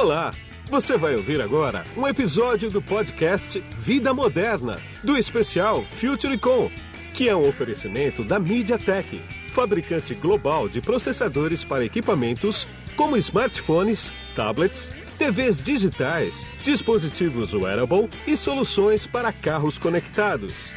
Olá! Você vai ouvir agora um episódio do podcast Vida Moderna, do especial FutureCon, que é um oferecimento da MediaTek, fabricante global de processadores para equipamentos como smartphones, tablets, TVs digitais, dispositivos wearable e soluções para carros conectados.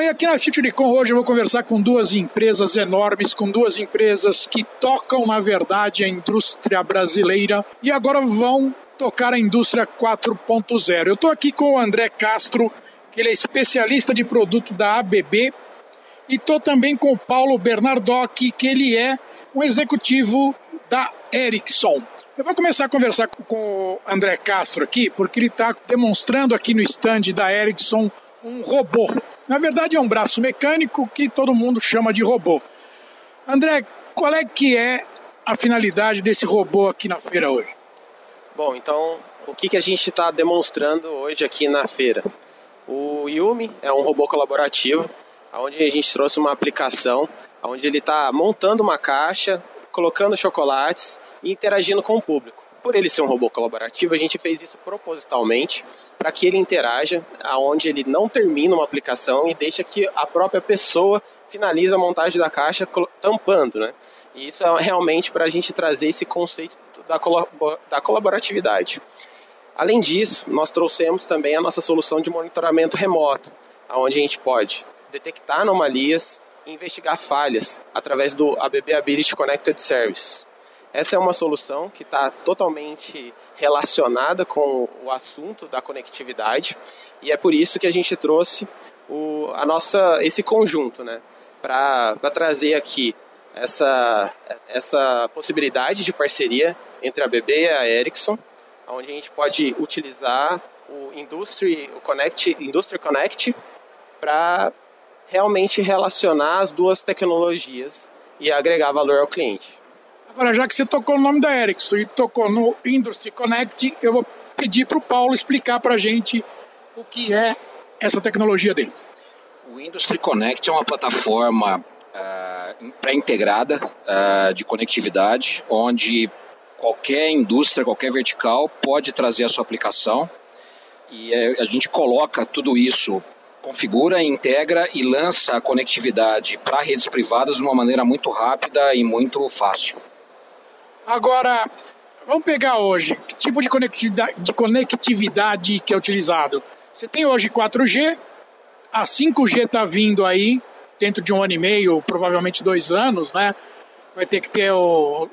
Bom, e aqui na FutureCon hoje eu vou conversar com duas empresas enormes, com duas empresas que tocam, na verdade, a indústria brasileira e agora vão tocar a indústria 4.0. Eu estou aqui com o André Castro, que ele é especialista de produto da ABB, e estou também com o Paulo Bernardoc, que ele é um executivo da Ericsson. Eu vou começar a conversar com o André Castro aqui, porque ele está demonstrando aqui no stand da Ericsson um robô. Na verdade, é um braço mecânico que todo mundo chama de robô. André, qual é que é a finalidade desse robô aqui na feira hoje? Bom, então, o que, que a gente está demonstrando hoje aqui na feira? O Yumi é um robô colaborativo, onde a gente trouxe uma aplicação onde ele está montando uma caixa, colocando chocolates e interagindo com o público por ele ser um robô colaborativo, a gente fez isso propositalmente para que ele interaja, aonde ele não termina uma aplicação e deixa que a própria pessoa finalize a montagem da caixa tampando, né? E isso é realmente para a gente trazer esse conceito da, da colaboratividade. Além disso, nós trouxemos também a nossa solução de monitoramento remoto, onde a gente pode detectar anomalias e investigar falhas através do ABB Ability Connected Service. Essa é uma solução que está totalmente relacionada com o assunto da conectividade e é por isso que a gente trouxe o, a nossa, esse conjunto, né, para trazer aqui essa, essa possibilidade de parceria entre a BB e a Ericsson, onde a gente pode utilizar o Industry o Connect, Industry Connect para realmente relacionar as duas tecnologias e agregar valor ao cliente. Agora, já que você tocou no nome da Ericsson e tocou no Industry Connect, eu vou pedir para o Paulo explicar para a gente o que é essa tecnologia deles. O Industry Connect é uma plataforma uh, pré-integrada uh, de conectividade, onde qualquer indústria, qualquer vertical pode trazer a sua aplicação e uh, a gente coloca tudo isso, configura, integra e lança a conectividade para redes privadas de uma maneira muito rápida e muito fácil. Agora, vamos pegar hoje, que tipo de conectividade, de conectividade que é utilizado? Você tem hoje 4G, a 5G está vindo aí, dentro de um ano e meio, provavelmente dois anos, né? Vai ter que ter o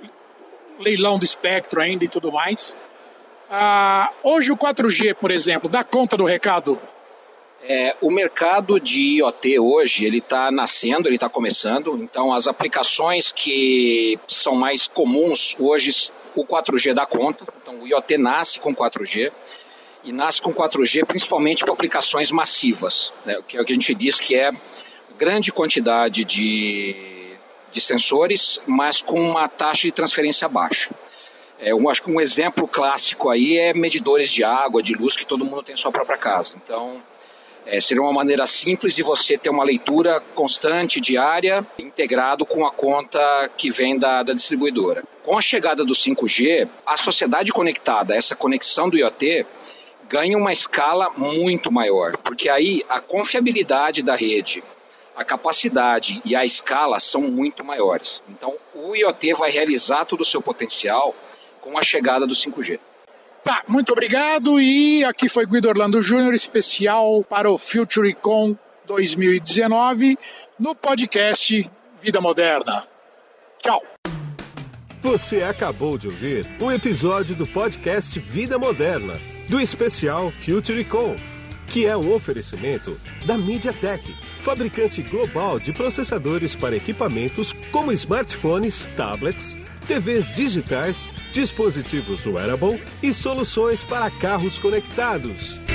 leilão do espectro ainda e tudo mais. Ah, hoje o 4G, por exemplo, dá conta do recado? É, o mercado de IoT hoje ele está nascendo, ele está começando. Então as aplicações que são mais comuns hoje o 4G dá conta. Então o IoT nasce com 4G e nasce com 4G principalmente para aplicações massivas, né, que é o que a gente diz que é grande quantidade de, de sensores, mas com uma taxa de transferência baixa. É, eu acho que um exemplo clássico aí é medidores de água, de luz que todo mundo tem em sua própria casa. Então é, seria uma maneira simples de você ter uma leitura constante, diária, integrado com a conta que vem da, da distribuidora. Com a chegada do 5G, a sociedade conectada, essa conexão do IoT, ganha uma escala muito maior, porque aí a confiabilidade da rede, a capacidade e a escala são muito maiores. Então, o IoT vai realizar todo o seu potencial com a chegada do 5G. Tá, muito obrigado. E aqui foi Guido Orlando Júnior, especial para o FutureCon 2019, no podcast Vida Moderna. Tchau. Você acabou de ouvir um episódio do podcast Vida Moderna, do especial FutureCon, que é um oferecimento da MediaTek, fabricante global de processadores para equipamentos como smartphones, tablets, TVs digitais, dispositivos wearable e soluções para carros conectados.